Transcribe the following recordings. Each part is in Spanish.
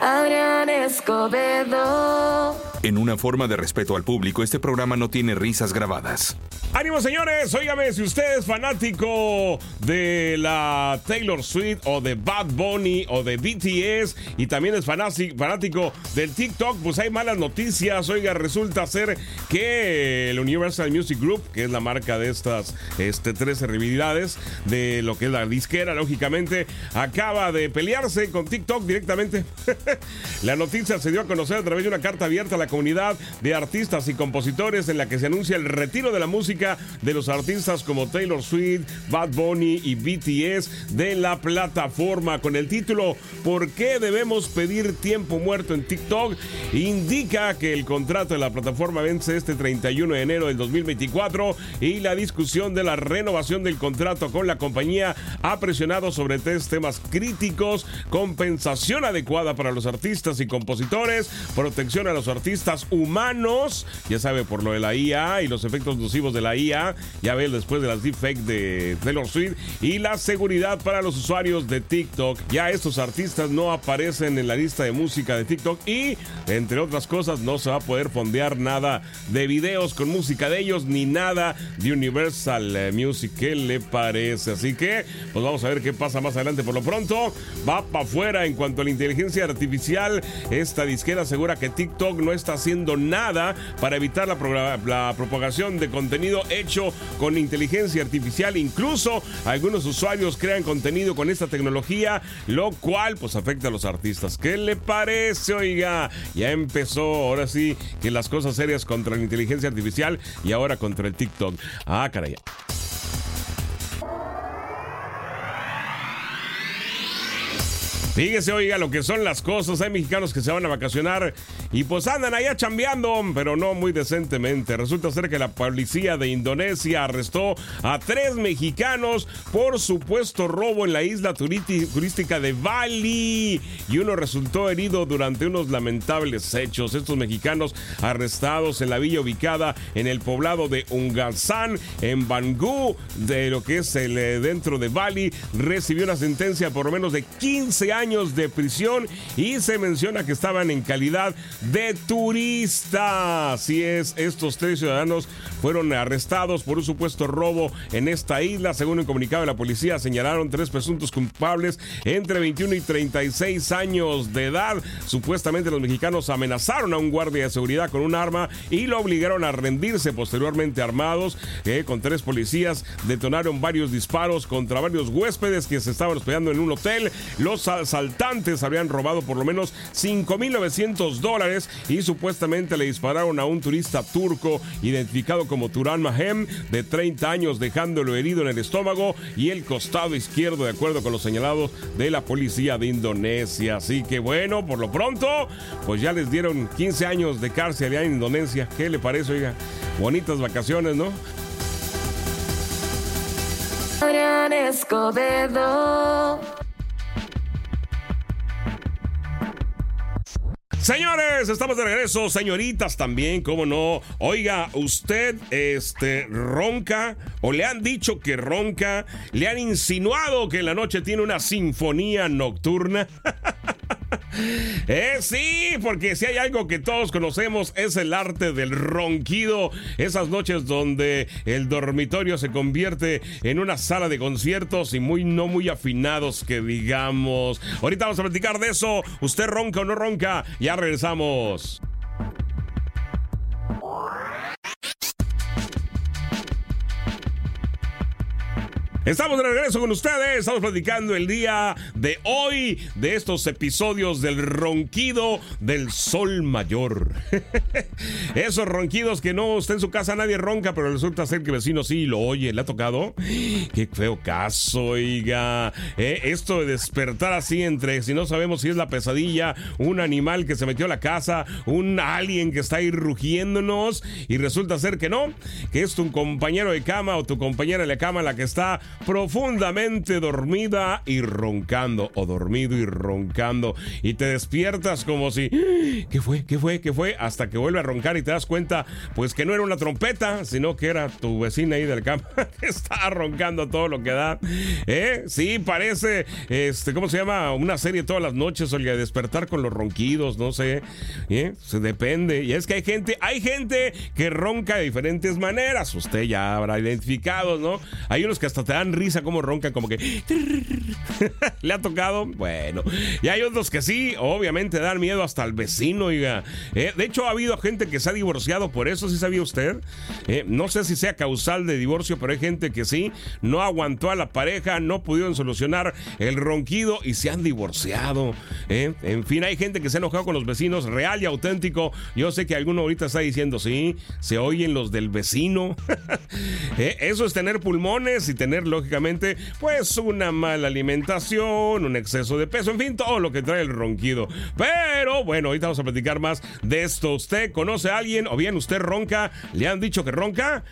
Adrián Escobedo. En una forma de respeto al público, este programa no tiene risas grabadas. Ánimo señores, óigame, si usted es fanático de la Taylor Swift o de Bad Bunny o de BTS y también es fanático del TikTok, pues hay malas noticias. Oiga, resulta ser que el Universal Music Group, que es la marca de estas este, tres celebridades de lo que es la disquera, lógicamente, acaba de pelearse con TikTok directamente. la noticia se dio a conocer a través de una carta abierta a la comunidad de artistas y compositores en la que se anuncia el retiro de la música de los artistas como Taylor Swift, Bad Bunny y BTS de la plataforma con el título ¿Por qué debemos pedir tiempo muerto en TikTok? Indica que el contrato de la plataforma vence este 31 de enero del 2024 y la discusión de la renovación del contrato con la compañía ha presionado sobre tres temas críticos, compensación adecuada para los artistas y compositores, protección a los artistas humanos, ya sabe, por lo de la IA y los efectos nocivos de la IA, ya ve después de las deepfakes de Taylor Swift, y la seguridad para los usuarios de TikTok. Ya estos artistas no aparecen en la lista de música de TikTok y, entre otras cosas, no se va a poder fondear nada de videos con música de ellos ni nada de Universal eh, Music. ¿Qué le parece? Así que, pues vamos a ver qué pasa más adelante. Por lo pronto, va para afuera en cuanto a la inteligencia artificial. Esta disquera asegura que TikTok no está haciendo nada para evitar la, la propagación de contenido hecho con inteligencia artificial. Incluso algunos usuarios crean contenido con esta tecnología, lo cual pues afecta a los artistas. ¿Qué le parece? Oiga, ya empezó ahora sí que las cosas serias contra la inteligencia artificial y ahora contra el TikTok. Ah, caray. Fíjese, oiga, lo que son las cosas. Hay mexicanos que se van a vacacionar y pues andan allá chambeando, pero no muy decentemente. Resulta ser que la policía de Indonesia arrestó a tres mexicanos por supuesto robo en la isla turística de Bali y uno resultó herido durante unos lamentables hechos. Estos mexicanos arrestados en la villa ubicada en el poblado de Ungasan, en Bangú, de lo que es el eh, dentro de Bali, recibió una sentencia por lo menos de 15 años de prisión y se menciona que estaban en calidad de turistas. Así es, estos tres ciudadanos fueron arrestados por un supuesto robo en esta isla. Según el comunicado de la policía, señalaron tres presuntos culpables entre 21 y 36 años de edad. Supuestamente los mexicanos amenazaron a un guardia de seguridad con un arma y lo obligaron a rendirse posteriormente armados. Eh, con tres policías detonaron varios disparos contra varios huéspedes que se estaban hospedando en un hotel. Los asaltantes habían robado por lo menos 5.900 dólares y supuestamente le dispararon a un turista turco identificado como Turan Mahem de 30 años dejándolo herido en el estómago y el costado izquierdo de acuerdo con los señalados de la policía de Indonesia. Así que bueno, por lo pronto, pues ya les dieron 15 años de cárcel allá en Indonesia. ¿Qué le parece, oiga? Bonitas vacaciones, ¿no? Adrián Escobedo. Señores, estamos de regreso, señoritas también, cómo no. Oiga, usted este ronca o le han dicho que ronca, le han insinuado que en la noche tiene una sinfonía nocturna. Eh, sí, porque si hay algo que todos conocemos es el arte del ronquido. Esas noches donde el dormitorio se convierte en una sala de conciertos y muy no muy afinados que digamos. Ahorita vamos a platicar de eso. ¿Usted ronca o no ronca? Ya regresamos. Estamos de regreso con ustedes. Estamos platicando el día de hoy de estos episodios del ronquido del sol mayor. Esos ronquidos que no está en su casa nadie ronca, pero resulta ser que el vecino sí lo oye. ¿Le ha tocado? Qué feo caso, oiga. Eh, esto de despertar así entre si no sabemos si es la pesadilla, un animal que se metió a la casa, un alien que está ahí rugiéndonos y resulta ser que no, que es tu compañero de cama o tu compañera de cama la que está profundamente dormida y roncando, o dormido y roncando, y te despiertas como si, ¿qué fue? ¿Qué fue? ¿Qué fue? Hasta que vuelve a roncar y te das cuenta, pues que no era una trompeta, sino que era tu vecina ahí del campo que estaba roncando todo lo que da. ¿Eh? Sí, parece, este, ¿cómo se llama? Una serie todas las noches, oiga, despertar con los ronquidos, no sé. ¿Eh? Se depende. Y es que hay gente, hay gente que ronca de diferentes maneras. Usted ya habrá identificado, ¿no? Hay unos que hasta te dan risa como roncan, como que... ¿Le ha tocado? Bueno. Y hay otros que sí, obviamente dan miedo hasta al vecino, oiga. Eh, de hecho, ha habido gente que se ha divorciado por eso, ¿sí sabía usted? Eh, no sé si sea causal de divorcio, pero hay gente que sí, no aguantó a la pareja, no pudieron solucionar el ronquido y se han divorciado. ¿eh? En fin, hay gente que se ha enojado con los vecinos, real y auténtico. Yo sé que alguno ahorita está diciendo, sí, se oyen los del vecino. Eso es tener pulmones y tener, lógicamente, pues una mala alimentación, un exceso de peso, en fin, todo lo que trae el ronquido. Pero bueno, ahorita vamos a platicar más de esto. ¿Usted conoce a alguien o bien usted ronca? ¿Le han dicho que ronca?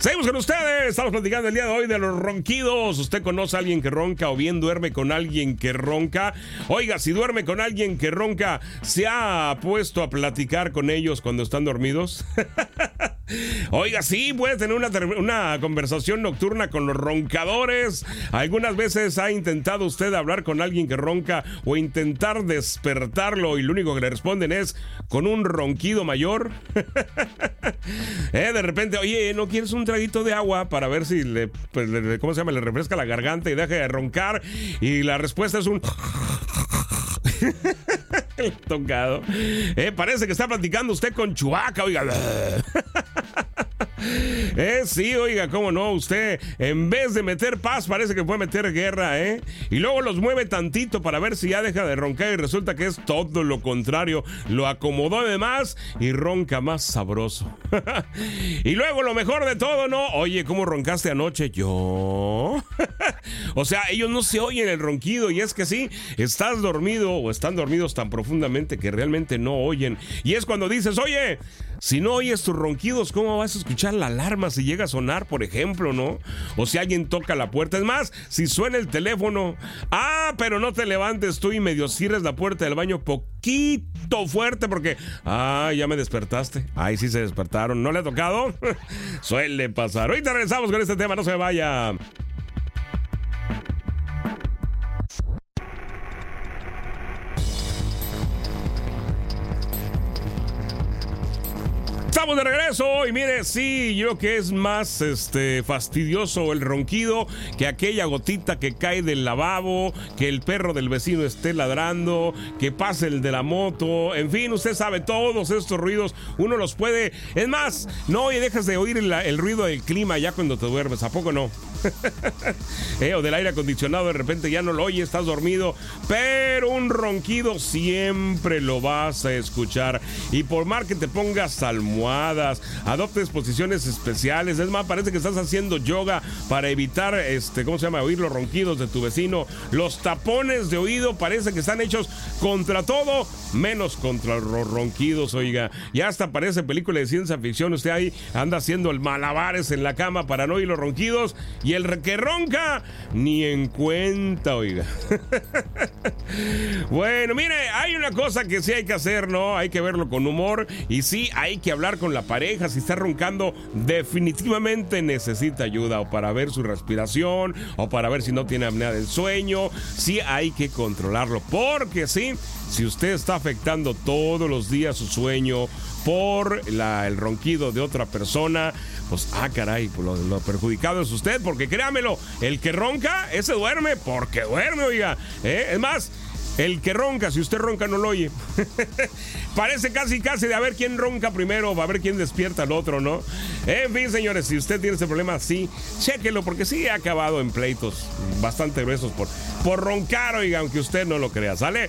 Seguimos con ustedes. Estamos platicando el día de hoy de los ronquidos. ¿Usted conoce a alguien que ronca o bien duerme con alguien que ronca? Oiga, si duerme con alguien que ronca, ¿se ha puesto a platicar con ellos cuando están dormidos? Oiga, sí, puede tener una, una, conversación nocturna con los roncadores. Algunas veces ha intentado usted hablar con alguien que ronca o intentar despertarlo y lo único que le responden es con un ronquido mayor. eh, de repente, oye, ¿no quieres un traguito de agua para ver si le, pues, ¿cómo se llama? Le refresca la garganta y deja de roncar? Y la respuesta es un... tocado. Eh, parece que está platicando usted con Chubaca, oiga. Eh, sí, oiga, cómo no, usted en vez de meter paz parece que puede meter guerra, ¿eh? Y luego los mueve tantito para ver si ya deja de roncar y resulta que es todo lo contrario. Lo acomodó de más y ronca más sabroso. y luego lo mejor de todo, ¿no? Oye, ¿cómo roncaste anoche? Yo. o sea, ellos no se oyen el ronquido y es que sí, estás dormido o están dormidos tan profundamente que realmente no oyen. Y es cuando dices, oye, si no oyes tus ronquidos, ¿cómo vas a escuchar la alarma si llega a sonar, por ejemplo, no? O si alguien toca la puerta. Es más, si suena el teléfono, ah, pero no te levantes tú y medio cierres la puerta del baño poquito fuerte porque, ah, ya me despertaste. Ay, sí se despertaron. ¿No le ha tocado? Suele pasar. Ahorita regresamos con este tema, no se vaya. De regreso y mire, sí, yo que es más este fastidioso el ronquido que aquella gotita que cae del lavabo, que el perro del vecino esté ladrando, que pase el de la moto, en fin, usted sabe todos estos ruidos, uno los puede, es más, no y dejas de oír el, ruido del clima ya cuando te duermes, ¿a poco no? eh, o del aire acondicionado, de repente ya no lo oyes, estás dormido, pero un ronquido siempre lo vas a escuchar y por más que te pongas almohada adoptes posiciones especiales. Es más, parece que estás haciendo yoga para evitar, este, ¿cómo se llama? Oír los ronquidos de tu vecino. Los tapones de oído parece que están hechos contra todo, menos contra los ronquidos, oiga. Ya hasta parece película de ciencia ficción. Usted ahí anda haciendo el malabares en la cama para no oír los ronquidos. El que ronca, ni en cuenta, oiga. bueno, mire, hay una cosa que sí hay que hacer, ¿no? Hay que verlo con humor. Y sí, hay que hablar con la pareja, si está roncando, definitivamente necesita ayuda o para ver su respiración o para ver si no tiene apnea del sueño. Sí hay que controlarlo, porque sí, si usted está afectando todos los días su sueño por el ronquido de otra persona, pues, ah, caray, pues lo, perjudicado es usted, porque créamelo, el que ronca, ese duerme, porque duerme, oiga. ¿eh? Es más, El que ronca, si usted ronca no lo oye. Parece casi casi de a ver quién ronca primero, va a ver quién despierta al otro, ¿no? En fin, señores, si usted tiene ese problema, sí, chéquelo, porque sí ha acabado en pleitos bastante gruesos por, por roncar, oiga, aunque usted no lo crea, ¿sale?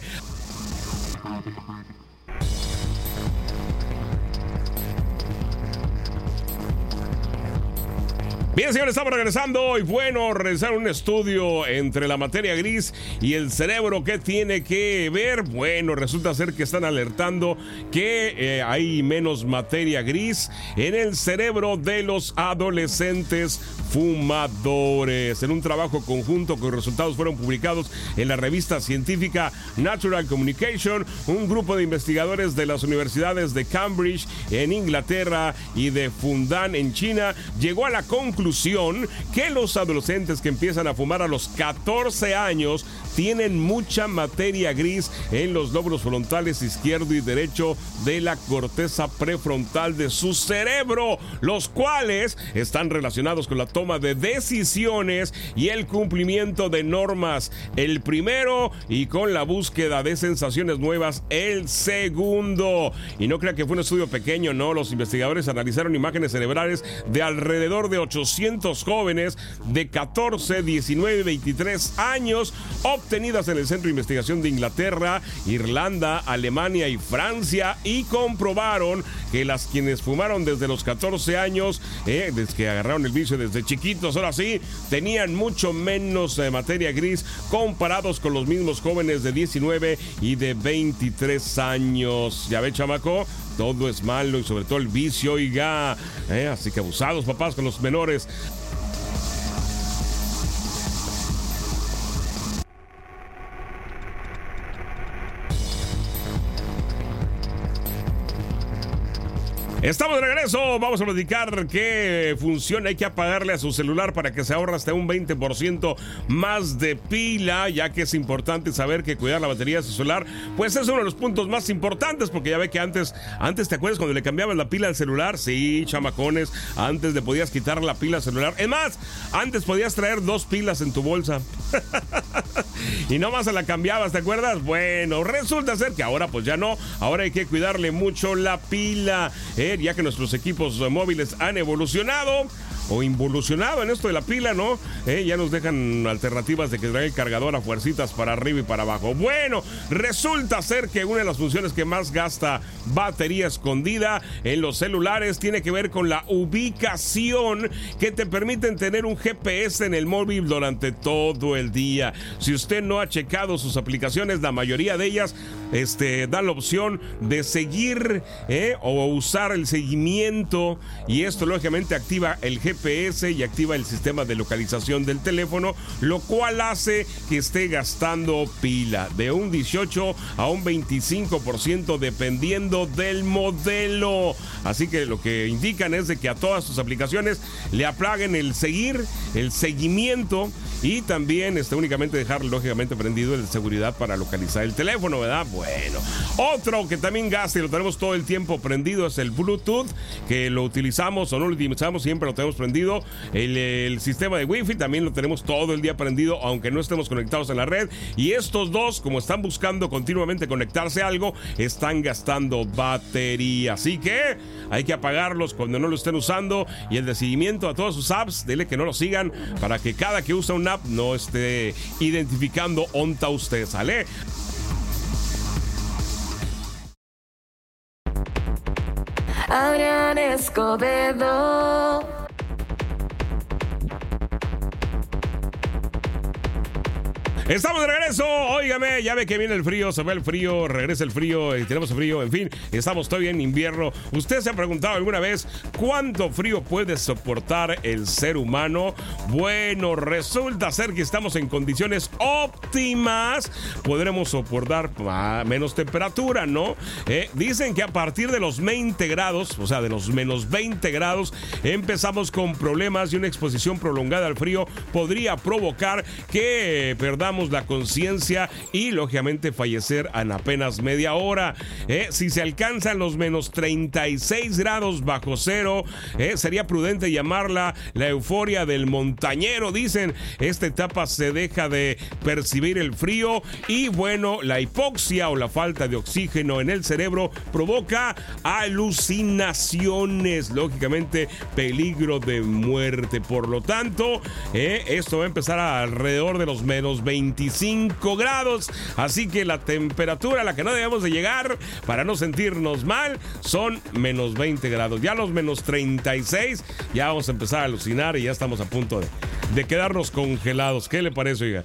Bien, señores, estamos regresando y bueno, realizar un estudio entre la materia gris y el cerebro. ¿Qué tiene que ver? Bueno, resulta ser que están alertando que eh, hay menos materia gris en el cerebro de los adolescentes fumadores. En un trabajo conjunto cuyos resultados fueron publicados en la revista científica Natural Communication, un grupo de investigadores de las universidades de Cambridge en Inglaterra y de Fundan en China llegó a la conclusión que los adolescentes que empiezan a fumar a los 14 años tienen mucha materia gris en los lóbulos frontales izquierdo y derecho de la corteza prefrontal de su cerebro, los cuales están relacionados con la toma de decisiones y el cumplimiento de normas. El primero y con la búsqueda de sensaciones nuevas, el segundo. Y no crea que fue un estudio pequeño, no, los investigadores analizaron imágenes cerebrales de alrededor de 800 jóvenes de 14, 19 23 años obtenidas en el Centro de Investigación de Inglaterra, Irlanda, Alemania y Francia y comprobaron que las quienes fumaron desde los 14 años, eh, desde que agarraron el vicio desde chiquitos, ahora sí, tenían mucho menos eh, materia gris comparados con los mismos jóvenes de 19 y de 23 años. Ya ve, chamaco, todo es malo y sobre todo el vicio, oiga. Eh, así que abusados, papás, con los menores. Estamos de regreso. Vamos a platicar qué función hay que apagarle a su celular para que se ahorre hasta un 20% más de pila, ya que es importante saber que cuidar la batería de su celular, pues es uno de los puntos más importantes, porque ya ve que antes, antes te acuerdas cuando le cambiabas la pila al celular, sí, chamacones, antes le podías quitar la pila al celular. Es más, antes podías traer dos pilas en tu bolsa. y nomás se la cambiabas, ¿te acuerdas? Bueno, resulta ser que ahora pues ya no, ahora hay que cuidarle mucho la pila. Ya que nuestros equipos móviles han evolucionado o involucionado en esto de la pila, ¿no? Eh, ya nos dejan alternativas de que trae el cargador a fuercitas para arriba y para abajo. Bueno, resulta ser que una de las funciones que más gasta batería escondida en los celulares tiene que ver con la ubicación que te permiten tener un GPS en el móvil durante todo el día. Si usted no ha checado sus aplicaciones, la mayoría de ellas este, dan la opción de seguir eh, o usar el seguimiento y esto lógicamente activa el GPS y activa el sistema de localización del teléfono, lo cual hace que esté gastando pila de un 18 a un 25% dependiendo del modelo. Así que lo que indican es de que a todas sus aplicaciones le aplaguen el seguir, el seguimiento y también este, únicamente dejar lógicamente prendido el seguridad para localizar el teléfono, ¿verdad? Bueno, otro que también gasta y lo tenemos todo el tiempo prendido es el Que lo utilizamos o no lo utilizamos, siempre lo tenemos prendido. El, sistema de Wi-Fi también lo tenemos todo el día prendido, aunque no estemos conectados en la red. Y estos dos, como están buscando continuamente conectarse a algo, están gastando batería. Así que hay que apagarlos cuando no lo estén usando. Y el de seguimiento a todas sus apps, dile que no lo sigan para que cada que usa una no esté identificando onta usted sale. Adrián Escobedo. Estamos de regreso. Óigame, ya ve que viene el frío, se ve el frío, regresa el frío, y tenemos frío. En fin, estamos todavía en invierno. ¿Usted se ha preguntado alguna vez cuánto frío puede soportar el ser humano? Bueno, resulta ser que estamos en condiciones óptimas. Podremos soportar menos temperatura, ¿no? Eh, dicen que a partir de los 20 grados, o sea, de los menos 20 grados, empezamos con problemas y una exposición prolongada al frío podría provocar que perdamos la conciencia y lógicamente fallecer en apenas media hora. Eh, si se alcanzan los menos 36 grados bajo cero, eh, sería prudente llamarla la euforia del montañero, dicen. Esta etapa se deja de percibir el frío y bueno, la hipoxia o la falta de oxígeno en el cerebro provoca alucinaciones, lógicamente peligro de muerte. Por lo tanto, eh, esto va a empezar alrededor de los menos 25 grados, así que la temperatura a la que no debemos de llegar para no sentirnos mal son menos 20 grados. Ya los menos 36 ya vamos a empezar a alucinar y ya estamos a punto de, de quedarnos congelados. ¿Qué le parece, oiga?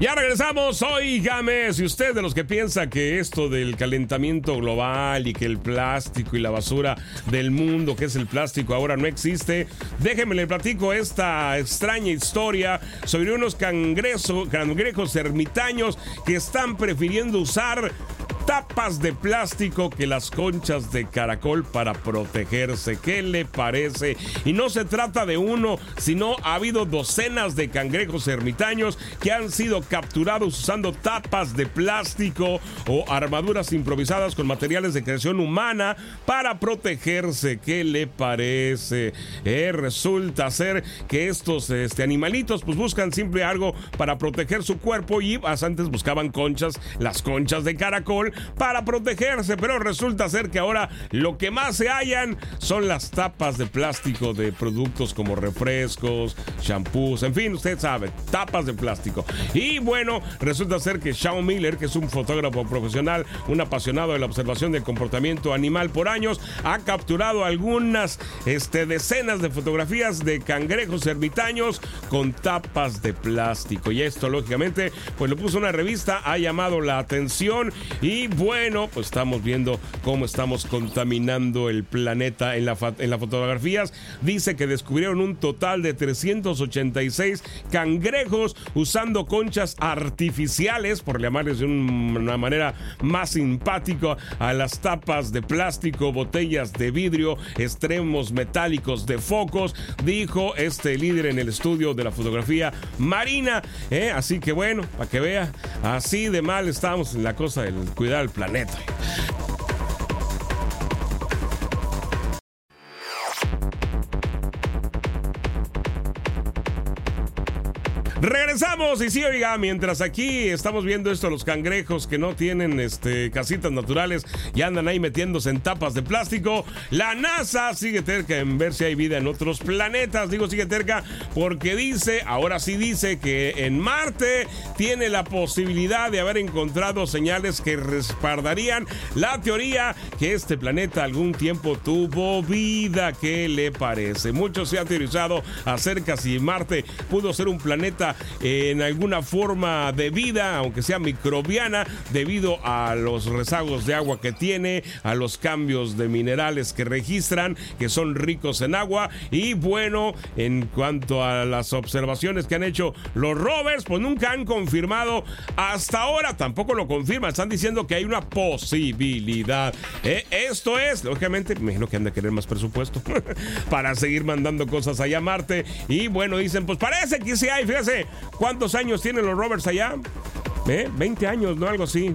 Ya regresamos, oígame, si usted de los que piensa que esto del calentamiento global y que el plástico y la basura del mundo, que es el plástico, ahora no existe, déjeme le platico esta extraña historia sobre unos cangrejos ermitaños que están prefiriendo usar tapas de plástico que las conchas de caracol para protegerse. ¿Qué le parece? Y no se trata de uno, sino ha habido docenas de cangrejos ermitaños que han sido capturados usando tapas de plástico o armaduras improvisadas con materiales de creación humana para protegerse. ¿Qué le parece? Eh, resulta ser que estos este, animalitos pues buscan siempre algo para proteger su cuerpo y antes buscaban conchas, las conchas de caracol para protegerse, pero resulta ser que ahora lo que más se hallan son las tapas de plástico de productos como refrescos, shampoos, en fin, usted sabe, tapas de plástico. Y bueno, resulta ser que Shawn Miller, que es un fotógrafo profesional, un apasionado de la observación del comportamiento animal por años, ha capturado algunas este, decenas de fotografías de cangrejos ermitaños con tapas de plástico. Y esto, lógicamente, pues lo puso una revista, ha llamado la atención y bueno, pues estamos viendo cómo estamos contaminando el planeta en, la en las fotografías. Dice que descubrieron un total de 386 cangrejos usando conchas artificiales, por llamarles de una manera más simpática, a las tapas de plástico, botellas de vidrio, extremos metálicos de focos, dijo este líder en el estudio de la fotografía marina. ¿eh? Así que bueno, para que vea, así de mal estamos en la cosa del cuidar el planeta. Regresamos y sí, oiga, mientras aquí estamos viendo esto, los cangrejos que no tienen este, casitas naturales y andan ahí metiéndose en tapas de plástico, la NASA sigue cerca en ver si hay vida en otros planetas. Digo sigue cerca porque dice, ahora sí dice que en Marte tiene la posibilidad de haber encontrado señales que respaldarían la teoría que este planeta algún tiempo tuvo vida. ¿Qué le parece? Mucho se ha teorizado acerca si Marte pudo ser un planeta en alguna forma de vida, aunque sea microbiana, debido a los rezagos de agua que tiene, a los cambios de minerales que registran, que son ricos en agua. Y bueno, en cuanto a las observaciones que han hecho los rovers, pues nunca han confirmado hasta ahora, tampoco lo confirman, están diciendo que hay una posibilidad. Eh, esto es, lógicamente, me imagino que han de querer más presupuesto para seguir mandando cosas allá a Marte. Y bueno, dicen, pues parece que sí hay, fíjese, ¿Cuántos años tienen los Rovers allá? ¿Eh? 20 años, ¿no? Algo así.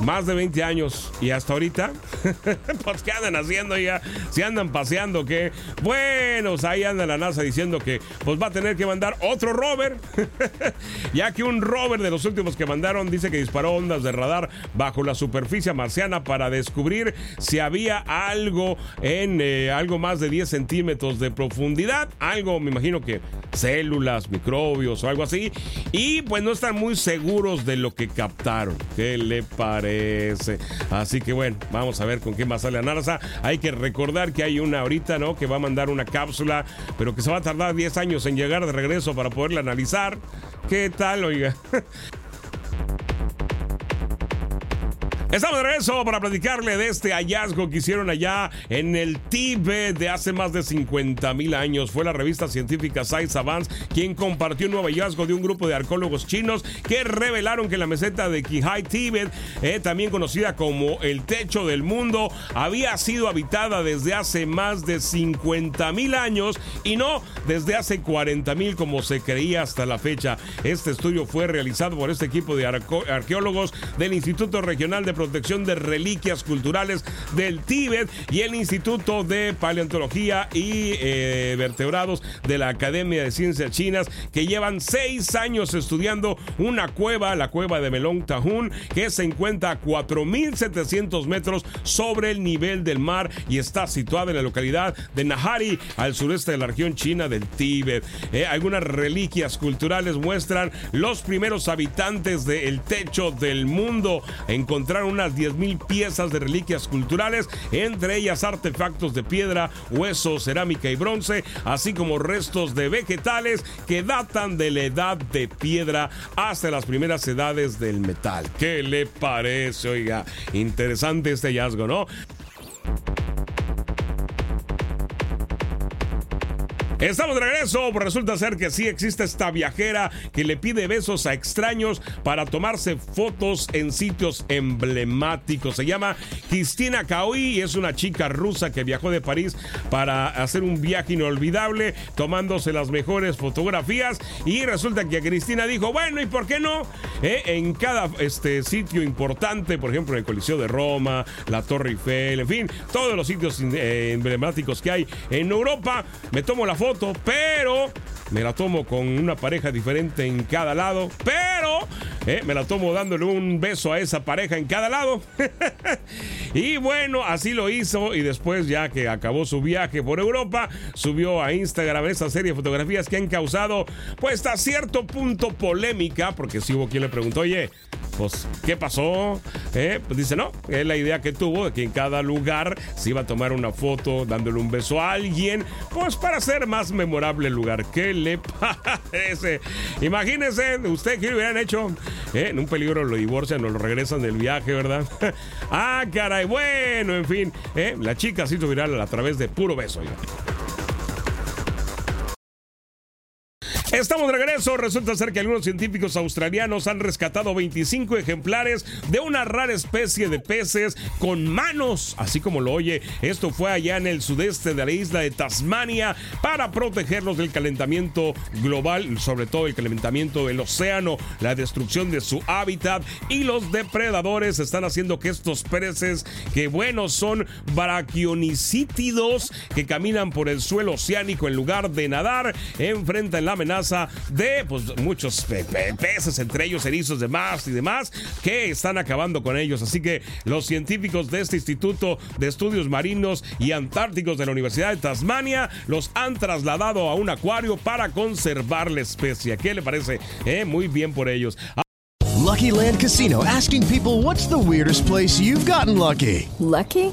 Más de 20 años. Y hasta ahorita, pues ¿qué andan haciendo ya? Si andan paseando, ¿qué? Bueno, pues, ahí anda la NASA diciendo que pues va a tener que mandar otro rover. ya que un rover de los últimos que mandaron dice que disparó ondas de radar bajo la superficie marciana para descubrir si había algo en eh, algo más de 10 centímetros de profundidad. Algo, me imagino que células, microbios o algo así. Y pues no están muy seguros de lo que captaron. ¿Qué le parece? Así que bueno, vamos a ver con qué más sale la NASA. Hay que recordar que hay una ahorita, ¿no? Que va a mandar una cápsula, pero que se va a tardar 10 años en llegar de regreso para poderla analizar. ¿Qué tal, oiga? Estamos de regreso para platicarle de este hallazgo que hicieron allá en el Tíbet de hace más de 50 mil años. Fue la revista científica Science Advance quien compartió un nuevo hallazgo de un grupo de arqueólogos chinos que revelaron que la meseta de Qihai Tíbet, eh, también conocida como el techo del mundo, había sido habitada desde hace más de 50 mil años y no desde hace 40 mil como se creía hasta la fecha. Este estudio fue realizado por este equipo de arqueólogos del Instituto Regional de Protección de Reliquias Culturales del Tíbet y el Instituto de Paleontología y eh, Vertebrados de la Academia de Ciencias Chinas, que llevan seis años estudiando una cueva, la cueva de Melong Tahun, que se encuentra a 4.700 metros sobre el nivel del mar y está situada en la localidad de Nahari, al sureste de la región china del Tíbet. Eh, algunas reliquias culturales muestran los primeros habitantes del techo del mundo. Encontraron unas 10.000 piezas de reliquias culturales, entre ellas artefactos de piedra, hueso, cerámica y bronce, así como restos de vegetales que datan de la edad de piedra hasta las primeras edades del metal. ¿Qué le parece? Oiga, interesante este hallazgo, ¿no? Estamos de regreso. Resulta ser que sí existe esta viajera que le pide besos a extraños para tomarse fotos en sitios emblemáticos. Se llama Cristina Kaoi y es una chica rusa que viajó de París para hacer un viaje inolvidable, tomándose las mejores fotografías. Y resulta que Cristina dijo: Bueno, ¿y por qué no? Eh, en cada este, sitio importante, por ejemplo, el Coliseo de Roma, la Torre Eiffel, en fin, todos los sitios eh, emblemáticos que hay en Europa, me tomo la foto pero me la tomo con una pareja diferente en cada lado, pero eh, me la tomo dándole un beso a esa pareja en cada lado. y bueno, así lo hizo y después ya que acabó su viaje por Europa, subió a Instagram esa serie de fotografías que han causado pues a cierto punto polémica, porque si hubo quien le preguntó, oye, pues, ¿qué pasó? Eh, pues dice, no, es la idea que tuvo de que en cada lugar se iba a tomar una foto dándole un beso a alguien, pues para hacer más memorable el lugar. ¿Qué le parece? Imagínense, usted que hubieran hecho, eh, en un peligro lo divorcian o lo regresan del viaje, ¿verdad? ah, caray, bueno, en fin, eh, la chica se hizo viral a través de puro beso. Estamos de regreso. Resulta ser que algunos científicos australianos han rescatado 25 ejemplares de una rara especie de peces con manos, así como lo oye. Esto fue allá en el sudeste de la isla de Tasmania para protegerlos del calentamiento global, sobre todo el calentamiento del océano, la destrucción de su hábitat y los depredadores están haciendo que estos peces, que bueno, son brachionicítidos, que caminan por el suelo oceánico en lugar de nadar, enfrentan la amenaza de pues, muchos peces, entre ellos erizos de más y demás, que están acabando con ellos. Así que los científicos de este Instituto de Estudios Marinos y Antárticos de la Universidad de Tasmania los han trasladado a un acuario para conservar la especie. ¿Qué le parece? Eh, muy bien por ellos. Lucky Land Casino asking people what's the weirdest place you've gotten lucky. Lucky?